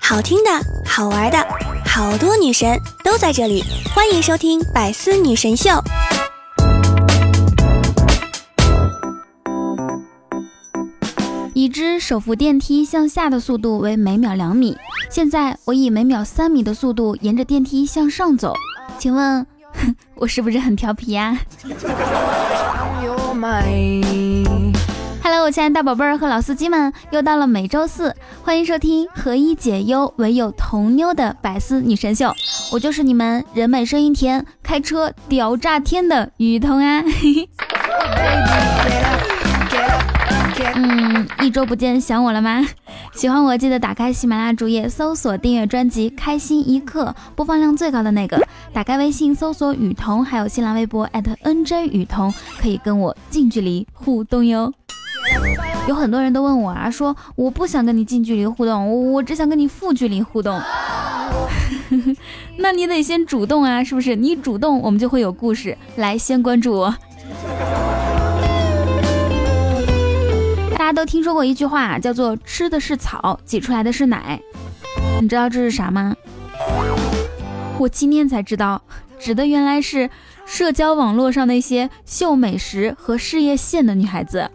好听的，好玩的，好多女神都在这里，欢迎收听《百思女神秀》。已知手扶电梯向下的速度为每秒两米，现在我以每秒三米的速度沿着电梯向上走，请问 我是不是很调皮呀我亲爱的大宝贝儿和老司机们，又到了每周四，欢迎收听何以解忧唯有童妞的百思女神秀，我就是你们人美声音甜，开车屌炸天的雨桐啊！嗯，一周不见，想我了吗？喜欢我记得打开喜马拉雅主页搜索订阅专辑《开心一刻》，播放量最高的那个。打开微信搜索雨桐，还有新浪微博 @nj 雨桐，可以跟我近距离互动哟。有很多人都问我啊，说我不想跟你近距离互动，我只想跟你负距离互动。那你得先主动啊，是不是？你主动，我们就会有故事。来，先关注我。大家都听说过一句话，叫做“吃的是草，挤出来的是奶”。你知道这是啥吗？我今天才知道，指的原来是社交网络上那些秀美食和事业线的女孩子，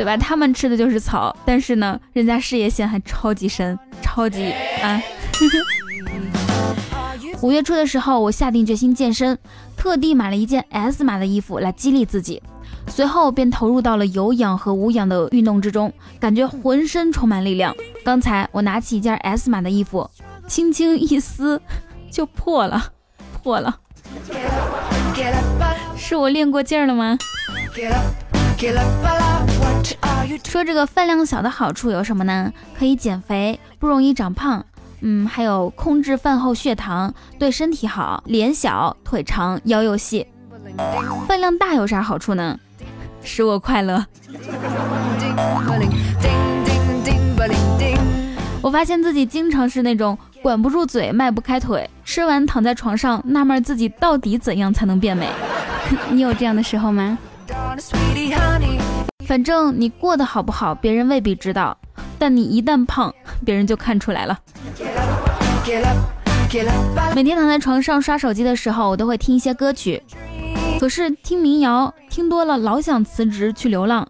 对吧？他们吃的就是草，但是呢，人家事业线还超级深，超级啊！五月初的时候，我下定决心健身，特地买了一件 S 码的衣服来激励自己。随后便投入到了有氧和无氧的运动之中，感觉浑身充满力量。刚才我拿起一件 S 码的衣服，轻轻一撕就破了，破了。是我练过劲儿了吗？说这个饭量小的好处有什么呢？可以减肥，不容易长胖。嗯，还有控制饭后血糖，对身体好。脸小腿长腰又细。饭量大有啥好处呢？使我快乐。我发现自己经常是那种管不住嘴、迈不开腿，吃完躺在床上纳闷自己到底怎样才能变美。你有这样的时候吗？反正你过得好不好，别人未必知道，但你一旦胖，别人就看出来了。每天躺在床上刷手机的时候，我都会听一些歌曲。可是听民谣听多了，老想辞职去流浪；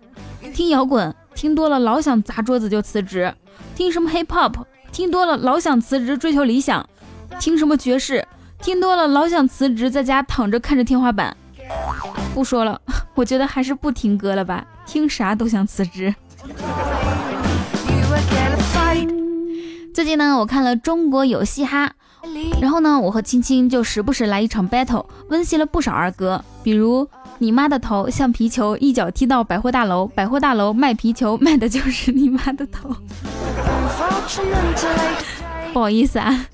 听摇滚听多了，老想砸桌子就辞职；听什么 hip hop 听多了，老想辞职追求理想；听什么爵士听多了，老想辞职在家躺着看着天花板。不说了，我觉得还是不听歌了吧，听啥都想辞职。最近呢，我看了《中国有嘻哈》。然后呢，我和青青就时不时来一场 battle，温习了不少儿歌，比如你妈的头像皮球，一脚踢到百货大楼，百货大楼卖皮球卖的就是你妈的头。不好意思啊。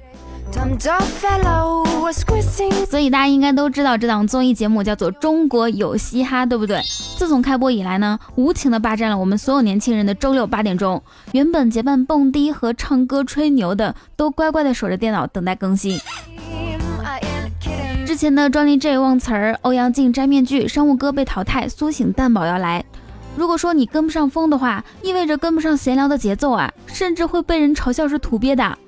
所以大家应该都知道这档综艺节目叫做《中国有嘻哈》，对不对？自从开播以来呢，无情的霸占了我们所有年轻人的周六八点钟。原本结伴蹦迪和唱歌吹牛的，都乖乖的守着电脑等待更新。之前的专利 J 忘词儿，欧阳靖摘面具，商务哥被淘汰，苏醒蛋宝要来。如果说你跟不上风的话，意味着跟不上闲聊的节奏啊，甚至会被人嘲笑是土鳖的。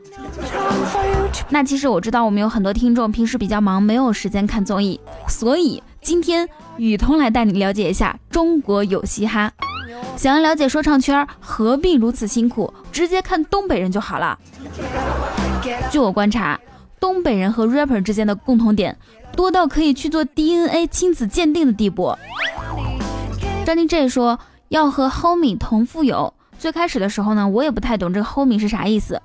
那其实我知道，我们有很多听众平时比较忙，没有时间看综艺，所以今天雨桐来带你了解一下中国有嘻哈。想要了解说唱圈，何必如此辛苦？直接看东北人就好了。据我观察，东北人和 rapper 之间的共同点多到可以去做 DNA 亲子鉴定的地步。张晋 J 说要和 homie 同富有。最开始的时候呢，我也不太懂这个 homie 是啥意思。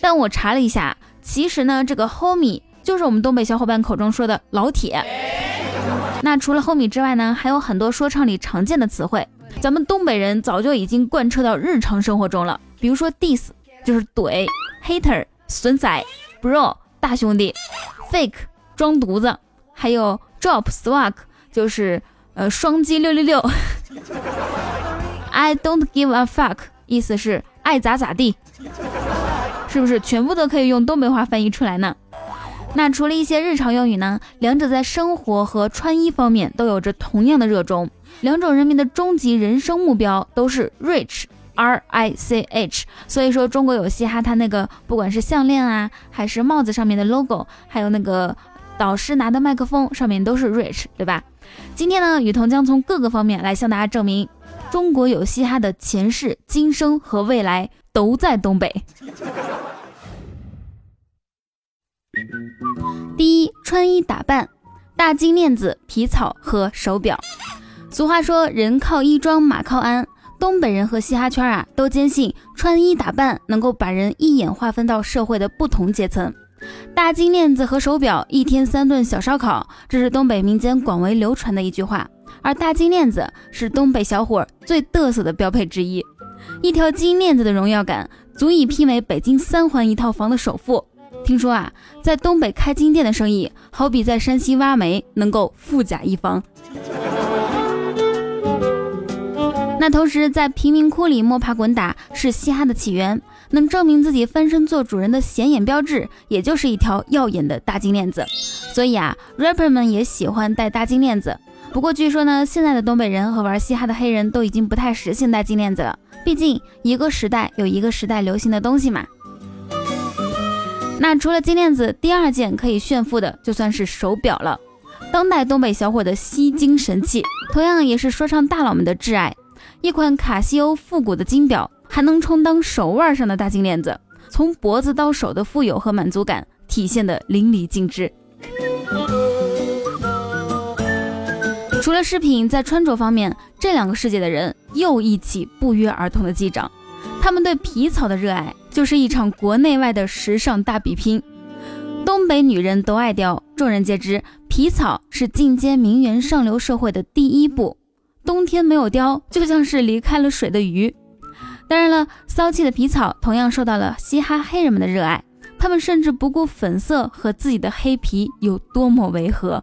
但我查了一下，其实呢，这个 homie 就是我们东北小伙伴口中说的老铁。那除了 homie 之外呢，还有很多说唱里常见的词汇，咱们东北人早就已经贯彻到日常生活中了。比如说 diss 就是怼，hater 损仔，bro 大兄弟，fake 装犊子，还有 drop swag 就是呃双击六六六。I don't give a fuck 意思是爱咋咋地。是不是全部都可以用东北话翻译出来呢？那除了一些日常用语呢？两者在生活和穿衣方面都有着同样的热衷。两种人民的终极人生目标都是 rich R I C H。所以说中国有嘻哈，它那个不管是项链啊，还是帽子上面的 logo，还有那个导师拿的麦克风上面都是 Rich，对吧？今天呢，雨桐将从各个方面来向大家证明，中国有嘻哈的前世、今生和未来都在东北。第一，穿衣打扮，大金链子、皮草和手表。俗话说，人靠衣装，马靠鞍。东北人和嘻哈圈啊，都坚信穿衣打扮能够把人一眼划分到社会的不同阶层。大金链子和手表，一天三顿小烧烤，这是东北民间广为流传的一句话。而大金链子是东北小伙最嘚瑟的标配之一，一条金链子的荣耀感，足以媲美北京三环一套房的首付。听说啊，在东北开金店的生意，好比在山西挖煤，能够富甲一方。那同时，在贫民窟里摸爬滚打是嘻哈的起源，能证明自己翻身做主人的显眼标志，也就是一条耀眼的大金链子。所以啊，rapper 们也喜欢戴大金链子。不过据说呢，现在的东北人和玩嘻哈的黑人都已经不太时兴戴金链子了，毕竟一个时代有一个时代流行的东西嘛。那除了金链子，第二件可以炫富的就算是手表了。当代东北小伙的吸金神器，同样也是说唱大佬们的挚爱。一款卡西欧复古的金表，还能充当手腕上的大金链子，从脖子到手的富有和满足感体现的淋漓尽致。除了饰品，在穿着方面，这两个世界的人又一起不约而同的击掌。他们对皮草的热爱，就是一场国内外的时尚大比拼。东北女人都爱貂，众人皆知，皮草是进阶名媛上流社会的第一步。冬天没有貂，就像是离开了水的鱼。当然了，骚气的皮草同样受到了嘻哈黑人们的热爱，他们甚至不顾粉色和自己的黑皮有多么违和。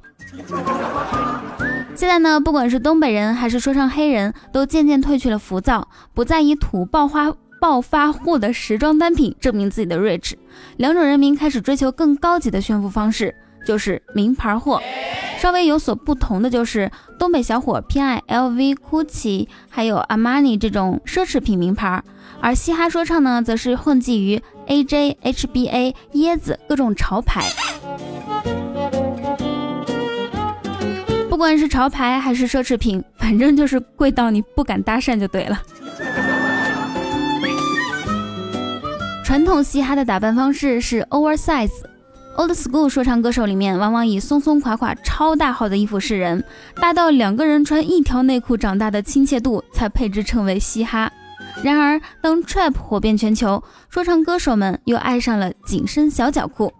现在呢，不管是东北人还是说唱黑人，都渐渐褪去了浮躁，不再以土爆发暴发户的时装单品证明自己的 rich。两种人民开始追求更高级的炫富方式，就是名牌货。稍微有所不同的就是，东北小伙偏爱 LV、GUCCI，还有阿玛尼这种奢侈品名牌，而嘻哈说唱呢，则是混迹于 AJ、HBA、椰子各种潮牌。不管是潮牌还是奢侈品，反正就是贵到你不敢搭讪就对了。传统嘻哈的打扮方式是 oversize。Old School 说唱歌手里面，往往以松松垮垮、超大号的衣服示人，大到两个人穿一条内裤长大的亲切度才配之称为嘻哈。然而，当 Trap 火遍全球，说唱歌手们又爱上了紧身小脚裤，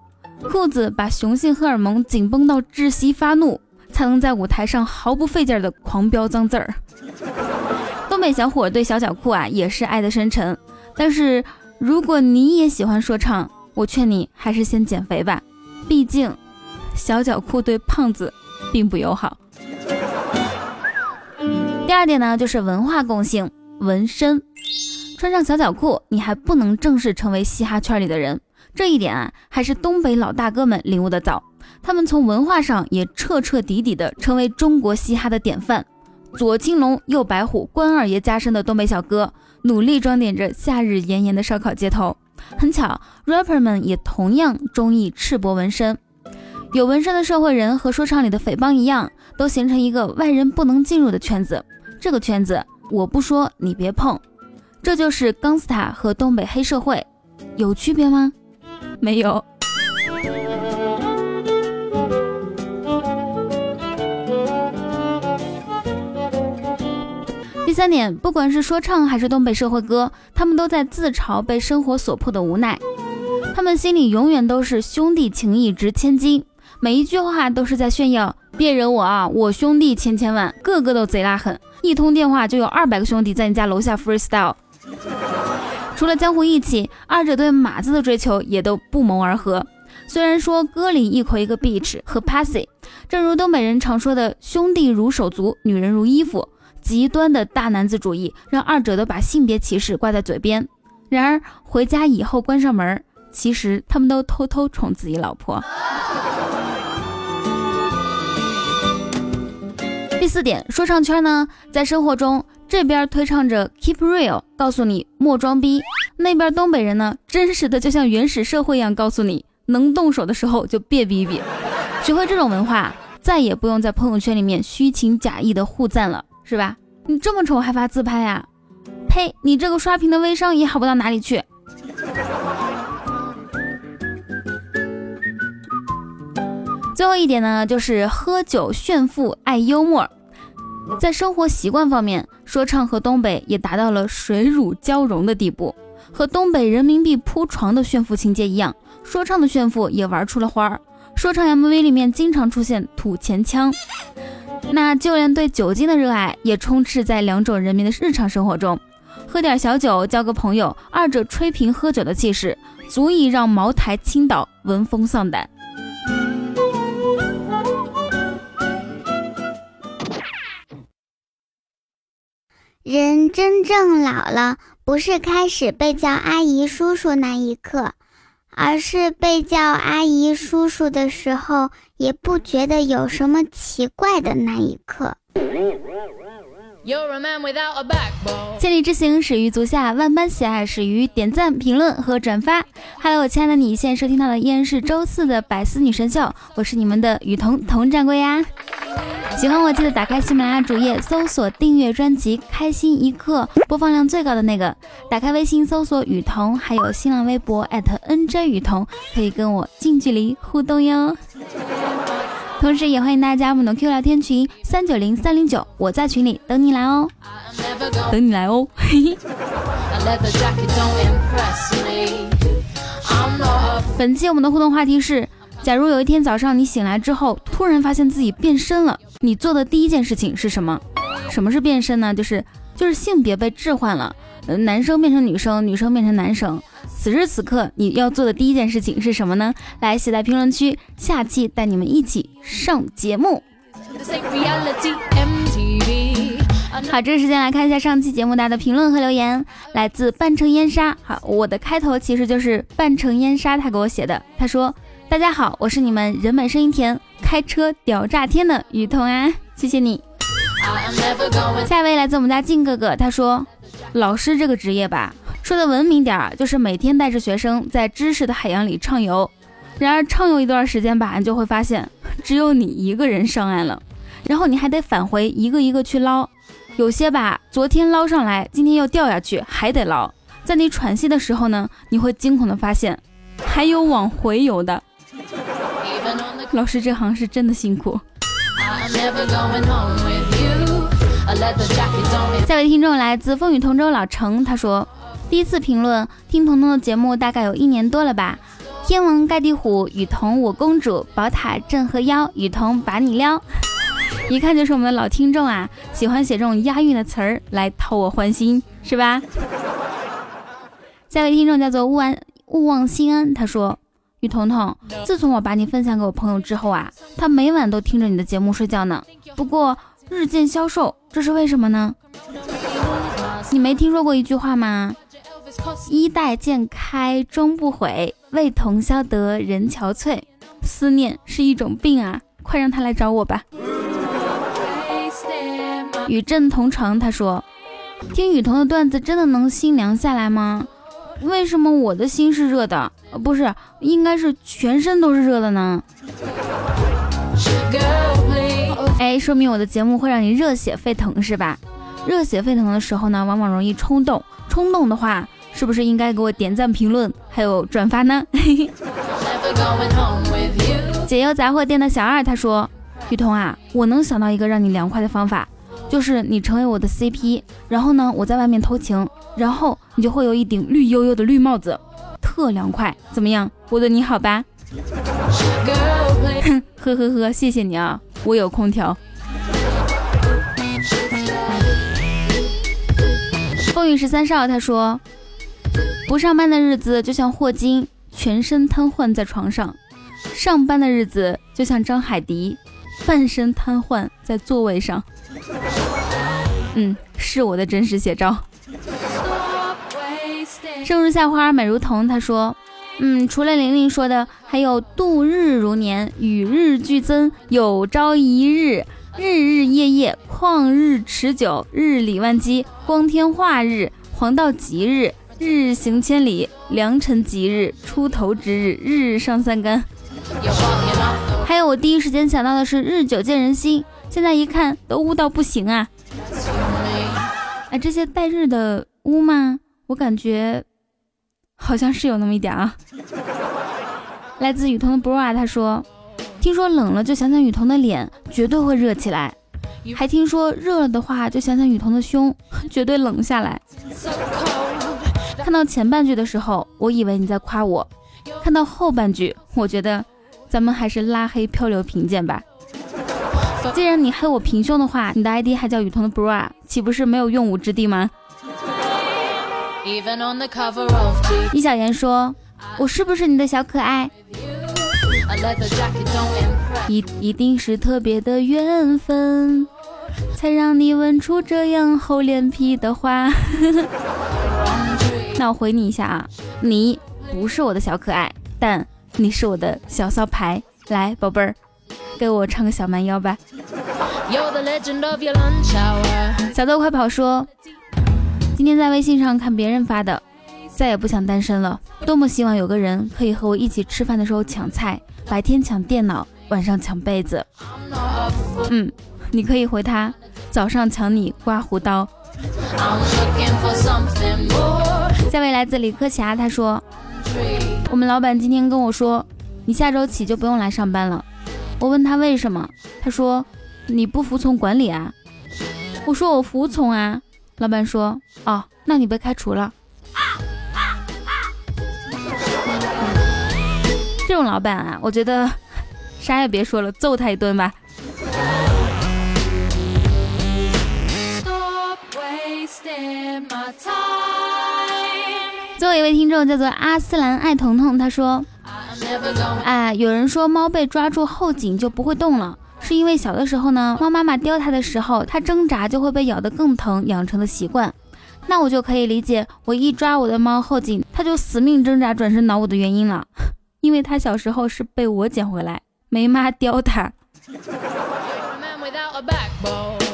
裤子把雄性荷尔蒙紧绷到窒息发怒，才能在舞台上毫不费劲的狂飙脏字儿。东北小伙对小脚裤啊也是爱得深沉，但是如果你也喜欢说唱，我劝你还是先减肥吧，毕竟小脚裤对胖子并不友好。第二点呢，就是文化共性，纹身。穿上小脚裤，你还不能正式成为嘻哈圈里的人。这一点啊，还是东北老大哥们领悟的早。他们从文化上也彻彻底底的成为中国嘻哈的典范。左青龙，右白虎，关二爷加身的东北小哥，努力装点着夏日炎炎的烧烤街头。很巧，rapper 们也同样中意赤膊纹身。有纹身的社会人和说唱里的匪帮一样，都形成一个外人不能进入的圈子。这个圈子，我不说你别碰。这就是钢斯塔和东北黑社会，有区别吗？没有。三点，不管是说唱还是东北社会歌，他们都在自嘲被生活所迫的无奈。他们心里永远都是兄弟情谊值千金，每一句话都是在炫耀，别惹我啊，我兄弟千千万，个个都贼拉狠，一通电话就有二百个兄弟在你家楼下 freestyle。除了江湖义气，二者对马子的追求也都不谋而合。虽然说歌里一口一个 bitch 和 pussy，正如东北人常说的，兄弟如手足，女人如衣服。极端的大男子主义让二者都把性别歧视挂在嘴边，然而回家以后关上门，其实他们都偷偷宠自己老婆。第四点，说唱圈呢，在生活中这边推唱着 Keep Real，告诉你莫装逼；那边东北人呢，真实的就像原始社会一样，告诉你能动手的时候就别逼逼。学会这种文化，再也不用在朋友圈里面虚情假意的互赞了，是吧？你这么丑还发自拍呀？呸！你这个刷屏的微商也好不到哪里去。最后一点呢，就是喝酒炫富，爱幽默。在生活习惯方面，说唱和东北也达到了水乳交融的地步。和东北人民币铺床的炫富情节一样，说唱的炫富也玩出了花儿。说唱 MV 里面经常出现吐钱枪，那就连对酒精的热爱也充斥在两种人民的日常生活中。喝点小酒，交个朋友，二者吹瓶喝酒的气势，足以让茅台、青岛闻风丧胆。人真正老了，不是开始被叫阿姨、叔叔那一刻，而是被叫阿姨、叔叔的时候，也不觉得有什么奇怪的那一刻。千里之行始于足下，万般喜爱始于点赞、评论和转发。Hello，我亲爱的你，现在收听到的依然是周四的百思女神秀，我是你们的雨桐佟掌柜呀。喜欢我记得打开喜马拉雅主页，搜索订阅专辑《开心一刻》，播放量最高的那个。打开微信搜索雨桐，还有新浪微博 @nj 雨桐，可以跟我近距离互动哟。同时，也欢迎大家加入我们的 Q 聊天群三九零三零九，我在群里等你来哦，等你来哦。本期我们的互动话题是：假如有一天早上你醒来之后，突然发现自己变身了，你做的第一件事情是什么？什么是变身呢？就是就是性别被置换了，呃，男生变成女生，女生变成男生。此时此刻你要做的第一件事情是什么呢？来写在评论区，下期带你们一起上节目。好，这个时间来看一下上期节目大家的评论和留言，来自半城烟沙。好，我的开头其实就是半城烟沙他给我写的。他说：“大家好，我是你们人美声音甜、开车屌炸天的雨桐啊，谢谢你。”下一位来自我们家静哥哥，他说：“老师这个职业吧。”说的文明点儿，就是每天带着学生在知识的海洋里畅游。然而畅游一段时间吧，你就会发现只有你一个人上岸了，然后你还得返回一个一个去捞。有些吧，昨天捞上来，今天又掉下去，还得捞。在你喘息的时候呢，你会惊恐的发现还有往回游的。老师这行是真的辛苦。下位听众来自风雨同舟老程，他说。第一次评论听彤彤的节目大概有一年多了吧。天王盖地虎，雨桐我公主，宝塔镇河妖，雨桐把你撩。一看就是我们的老听众啊，喜欢写这种押韵的词儿来讨我欢心，是吧？下位听众叫做勿安勿忘心安，他说：雨彤彤，自从我把你分享给我朋友之后啊，他每晚都听着你的节目睡觉呢。不过日渐消瘦，这是为什么呢？你没听说过一句话吗？衣带渐开终不悔，为同消得人憔悴。思念是一种病啊，快让他来找我吧。与朕同床，他说：“听雨桐的段子真的能心凉下来吗？为什么我的心是热的？不是，应该是全身都是热的呢？哎，说明我的节目会让你热血沸腾是吧？热血沸腾的时候呢，往往容易冲动，冲动的话。”是不是应该给我点赞、评论，还有转发呢？解忧杂货店的小二他说：“雨桐啊，我能想到一个让你凉快的方法，就是你成为我的 CP，然后呢，我在外面偷情，然后你就会有一顶绿油油的绿帽子，特凉快，怎么样？我对你好吧？”，呵呵呵，谢谢你啊，我有空调。风雨十三少他说。不上班的日子就像霍金，全身瘫痪在床上；上班的日子就像张海迪，半身瘫痪在座位上。嗯，是我的真实写照。生如夏花美如桐，他说：“嗯，除了玲玲说的，还有度日如年，与日俱增，有朝一日日日夜夜，旷日持久，日理万机，光天化日，黄道吉日，日行千里，良辰吉日，出头之日，日上三竿。还有我第一时间想到的是日久见人心，现在一看都污到不行啊！这些带日的污吗？我感觉好像是有那么一点啊。来自雨桐的 bro 啊，他说。听说冷了就想想雨桐的脸，绝对会热起来；还听说热了的话就想想雨桐的胸，绝对冷下来。看到前半句的时候，我以为你在夸我；看到后半句，我觉得咱们还是拉黑漂流瓶见吧。既然你黑我平胸的话，你的 ID 还叫雨桐的 bra，岂不是没有用武之地吗？易小言说：“我是不是你的小可爱？”一一定是特别的缘分，才让你问出这样厚脸皮的话。那我回你一下啊，你不是我的小可爱，但你是我的小骚牌。来，宝贝儿，给我唱个小蛮腰吧。小豆快跑说，今天在微信上看别人发的，再也不想单身了。多么希望有个人可以和我一起吃饭的时候抢菜。白天抢电脑，晚上抢被子。嗯，你可以回他，早上抢你刮胡刀。下位来自李科霞，他说：“我们老板今天跟我说，你下周起就不用来上班了。”我问他为什么，他说：“你不服从管理啊。”我说：“我服从啊。”老板说：“哦，那你被开除了。”这种老板啊，我觉得啥也别说了，揍他一顿吧。最后一位听众叫做阿斯兰爱彤彤，他说：“哎，有人说猫被抓住后颈就不会动了，是因为小的时候呢，猫妈妈叼它的时候，它挣扎就会被咬得更疼，养成的习惯。那我就可以理解，我一抓我的猫后颈，它就死命挣扎转身挠我的原因了。”因为它小时候是被我捡回来，没妈叼他。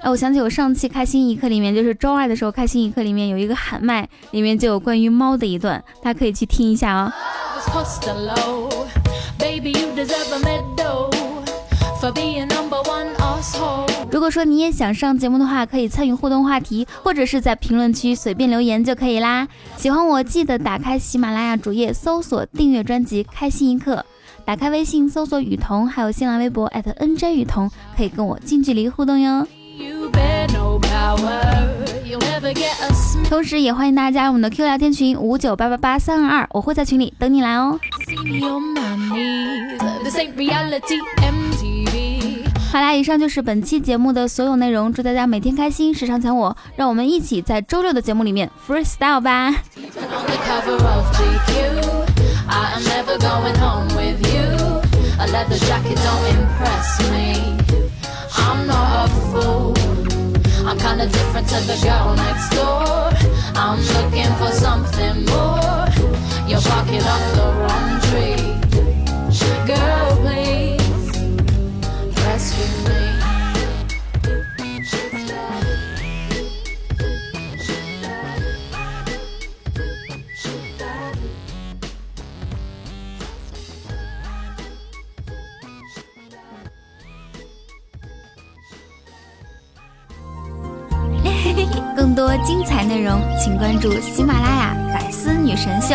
哎，我想起我上期开心一刻里面，就是周二的时候，开心一刻里面有一个喊麦，里面就有关于猫的一段，大家可以去听一下哦。如果说你也想上节目的话，可以参与互动话题，或者是在评论区随便留言就可以啦。喜欢我记得打开喜马拉雅主页搜索订阅专辑《开心一刻》，打开微信搜索雨桐，还有新浪微博 @nj 雨桐，可以跟我近距离互动哟。同时，也欢迎大家加入我们的 Q 聊天群五九八八八三二二，我会在群里等你来哦。好啦，以上就是本期节目的所有内容。祝大家每天开心，时常想我，让我们一起在周六的节目里面 freestyle 吧。the jacket don't impress me. I'm not a fool. I'm kinda different to the girl next door. I'm looking for something more. 喜马拉雅《百思女神秀》。